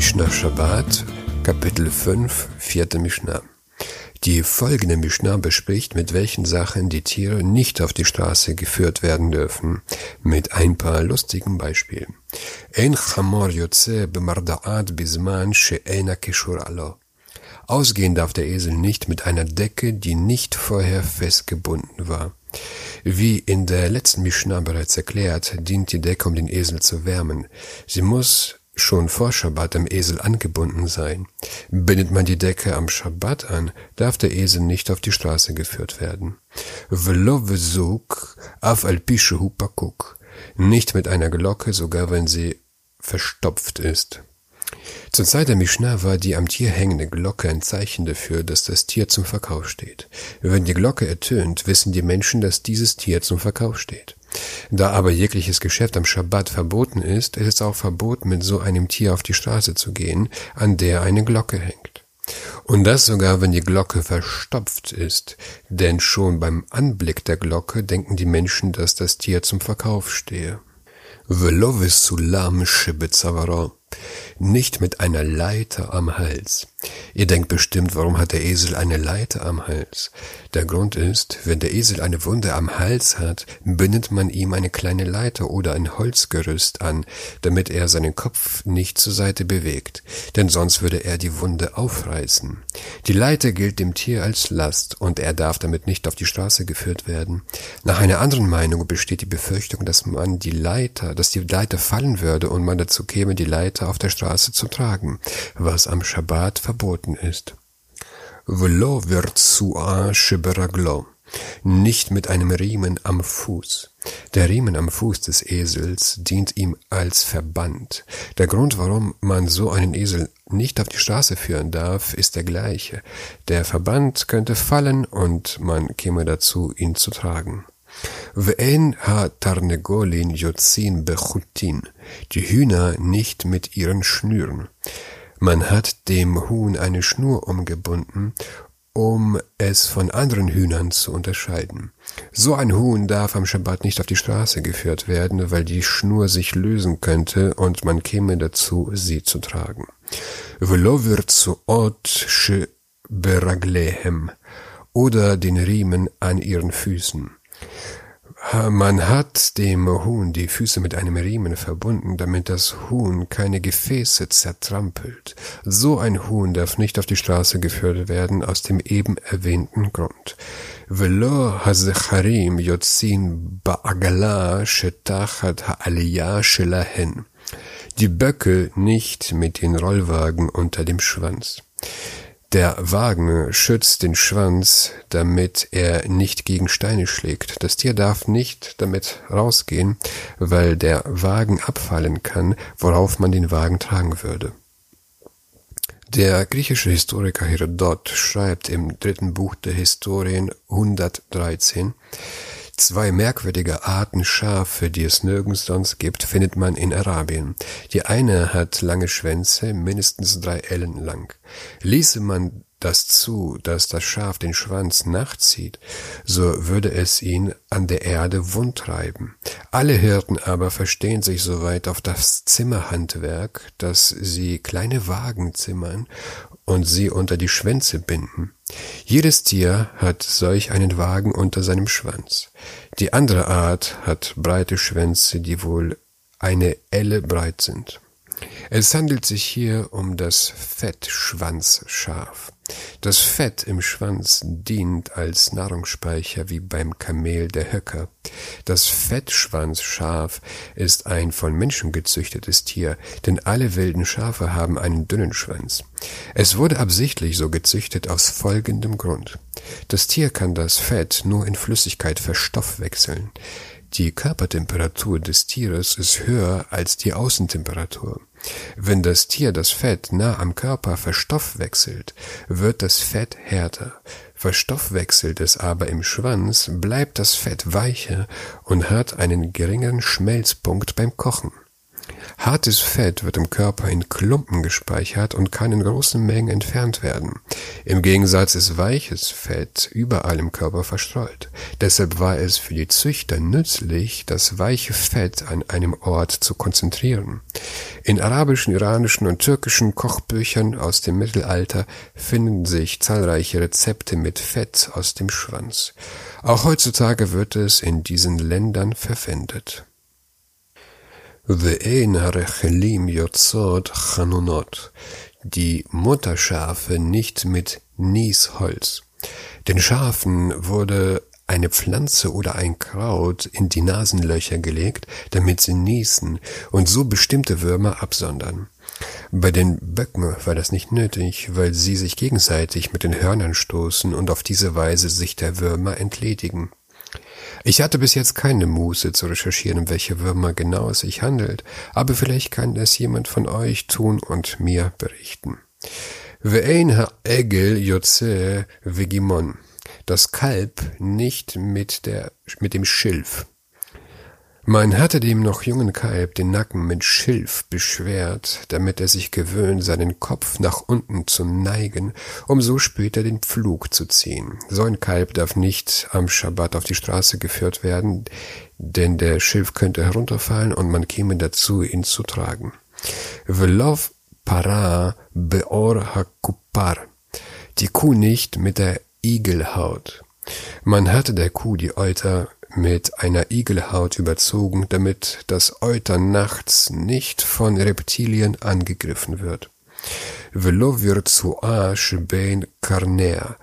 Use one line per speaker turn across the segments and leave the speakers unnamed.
Mishnah Shabbat, Kapitel 5, vierte Mishnah. Die folgende Mishnah bespricht, mit welchen Sachen die Tiere nicht auf die Straße geführt werden dürfen, mit ein paar lustigen Beispielen. Ein. Ausgehen darf der Esel nicht mit einer Decke, die nicht vorher festgebunden war. Wie in der letzten Mishnah bereits erklärt, dient die Decke, um den Esel zu wärmen. Sie muss schon vor Schabbat am Esel angebunden sein. Bindet man die Decke am Schabbat an, darf der Esel nicht auf die Straße geführt werden. Nicht mit einer Glocke, sogar wenn sie verstopft ist. Zur Zeit der Mishnah war die am Tier hängende Glocke ein Zeichen dafür, dass das Tier zum Verkauf steht. Wenn die Glocke ertönt, wissen die Menschen, dass dieses Tier zum Verkauf steht. Da aber jegliches Geschäft am Schabbat verboten ist, ist es auch verboten, mit so einem Tier auf die Straße zu gehen, an der eine Glocke hängt. Und das sogar, wenn die Glocke verstopft ist, denn schon beim Anblick der Glocke denken die Menschen, dass das Tier zum Verkauf stehe. Nicht mit einer Leiter am Hals. Ihr denkt bestimmt, warum hat der Esel eine Leiter am Hals? Der Grund ist, wenn der Esel eine Wunde am Hals hat, bindet man ihm eine kleine Leiter oder ein Holzgerüst an, damit er seinen Kopf nicht zur Seite bewegt, denn sonst würde er die Wunde aufreißen. Die Leiter gilt dem Tier als Last und er darf damit nicht auf die Straße geführt werden. Nach einer anderen Meinung besteht die Befürchtung, dass man die Leiter, dass die Leiter fallen würde und man dazu käme, die Leiter auf der Straße zu tragen, was am Schabbat verboten ist. Velo virtua shiberaglo. Nicht mit einem Riemen am Fuß. Der Riemen am Fuß des Esels dient ihm als Verband. Der Grund, warum man so einen Esel nicht auf die Straße führen darf, ist der gleiche. Der Verband könnte fallen und man käme dazu, ihn zu tragen. Ve'en ha tarnegolin yotzin bechutin. Die Hühner nicht mit ihren Schnüren. Man hat dem Huhn eine Schnur umgebunden, um es von anderen Hühnern zu unterscheiden. So ein Huhn darf am Schabbat nicht auf die Straße geführt werden, weil die Schnur sich lösen könnte und man käme dazu, sie zu tragen. oder den Riemen an ihren Füßen. Man hat dem Huhn die Füße mit einem Riemen verbunden, damit das Huhn keine Gefäße zertrampelt. So ein Huhn darf nicht auf die Straße geführt werden, aus dem eben erwähnten Grund. Velo hazecharim yotzin ba'agala shetachat ha'aliyah shelahen. Die Böcke nicht mit den Rollwagen unter dem Schwanz. Der Wagen schützt den Schwanz, damit er nicht gegen Steine schlägt. Das Tier darf nicht damit rausgehen, weil der Wagen abfallen kann, worauf man den Wagen tragen würde. Der griechische Historiker Herodot schreibt im dritten Buch der Historien 113, Zwei merkwürdige Arten Schafe, die es nirgends sonst gibt, findet man in Arabien. Die eine hat lange Schwänze, mindestens drei Ellen lang. Ließe man das zu, dass das Schaf den Schwanz nachzieht, so würde es ihn an der Erde wundtreiben. Alle Hirten aber verstehen sich soweit auf das Zimmerhandwerk, dass sie kleine Wagen zimmern und sie unter die Schwänze binden. Jedes Tier hat solch einen Wagen unter seinem Schwanz. Die andere Art hat breite Schwänze, die wohl eine Elle breit sind. Es handelt sich hier um das Fettschwanzschaf. Das Fett im Schwanz dient als Nahrungsspeicher wie beim Kamel der Höcker. Das Fettschwanzschaf ist ein von Menschen gezüchtetes Tier, denn alle wilden Schafe haben einen dünnen Schwanz. Es wurde absichtlich so gezüchtet aus folgendem Grund. Das Tier kann das Fett nur in Flüssigkeit verstoffwechseln. Die Körpertemperatur des Tieres ist höher als die Außentemperatur. Wenn das Tier das Fett nah am Körper verstoffwechselt, wird das Fett härter. Verstoffwechselt es aber im Schwanz, bleibt das Fett weicher und hat einen geringeren Schmelzpunkt beim Kochen. Hartes Fett wird im Körper in Klumpen gespeichert und kann in großen Mengen entfernt werden. Im Gegensatz ist weiches Fett überall im Körper verstreut. Deshalb war es für die Züchter nützlich, das weiche Fett an einem Ort zu konzentrieren. In arabischen, iranischen und türkischen Kochbüchern aus dem Mittelalter finden sich zahlreiche Rezepte mit Fett aus dem Schwanz. Auch heutzutage wird es in diesen Ländern verwendet. Die Mutterschafe nicht mit Niesholz. Den Schafen wurde eine Pflanze oder ein Kraut in die Nasenlöcher gelegt, damit sie niesen und so bestimmte Würmer absondern. Bei den Böcken war das nicht nötig, weil sie sich gegenseitig mit den Hörnern stoßen und auf diese Weise sich der Würmer entledigen. Ich hatte bis jetzt keine Muße zu recherchieren, um welche Würmer genau es sich handelt, aber vielleicht kann es jemand von euch tun und mir berichten. Ve'ein ha'egel yotze vegimon das Kalb nicht mit, der, mit dem Schilf. Man hatte dem noch jungen Kalb den Nacken mit Schilf beschwert, damit er sich gewöhnt, seinen Kopf nach unten zu neigen, um so später den Pflug zu ziehen. So ein Kalb darf nicht am Schabbat auf die Straße geführt werden, denn der Schilf könnte herunterfallen und man käme dazu, ihn zu tragen. Velov para beor hakupar. Die Kuh nicht mit der Igelhaut. Man hatte der Kuh die Euter mit einer Igelhaut überzogen, damit das Euter nachts nicht von Reptilien angegriffen wird. Velo virtua shbein carnea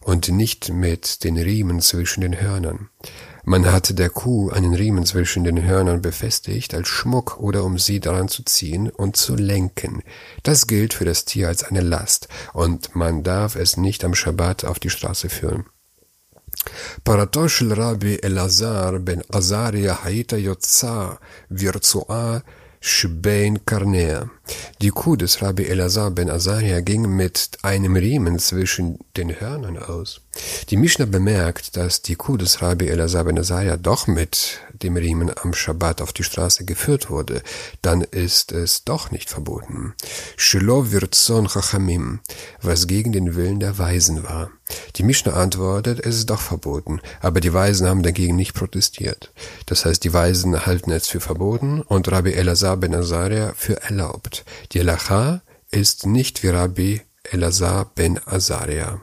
und nicht mit den Riemen zwischen den Hörnern. Man hatte der Kuh einen Riemen zwischen den Hörnern befestigt als Schmuck oder um sie daran zu ziehen und zu lenken. Das gilt für das Tier als eine Last und man darf es nicht am Schabbat auf die Straße führen. Paratosh Rabbi Elazar ben Azaria Haita Yotza Virtua Shbein Karnea. Die Kuh des Rabbi Elazar ben Azaria ging mit einem Riemen zwischen den Hörnern aus. Die Mishnah bemerkt, dass die Kuh des Rabbi Elazar ben Azaria doch mit dem Riemen am Schabbat auf die Straße geführt wurde, dann ist es doch nicht verboten. Shelo virzon chachamim, was gegen den Willen der Weisen war. Die Mishnah antwortet, es ist doch verboten, aber die Weisen haben dagegen nicht protestiert. Das heißt, die Weisen halten es für verboten und Rabbi Elazar ben Azaria für erlaubt. Die Lacha ist nicht wie Rabbi Elazar ben Azaria.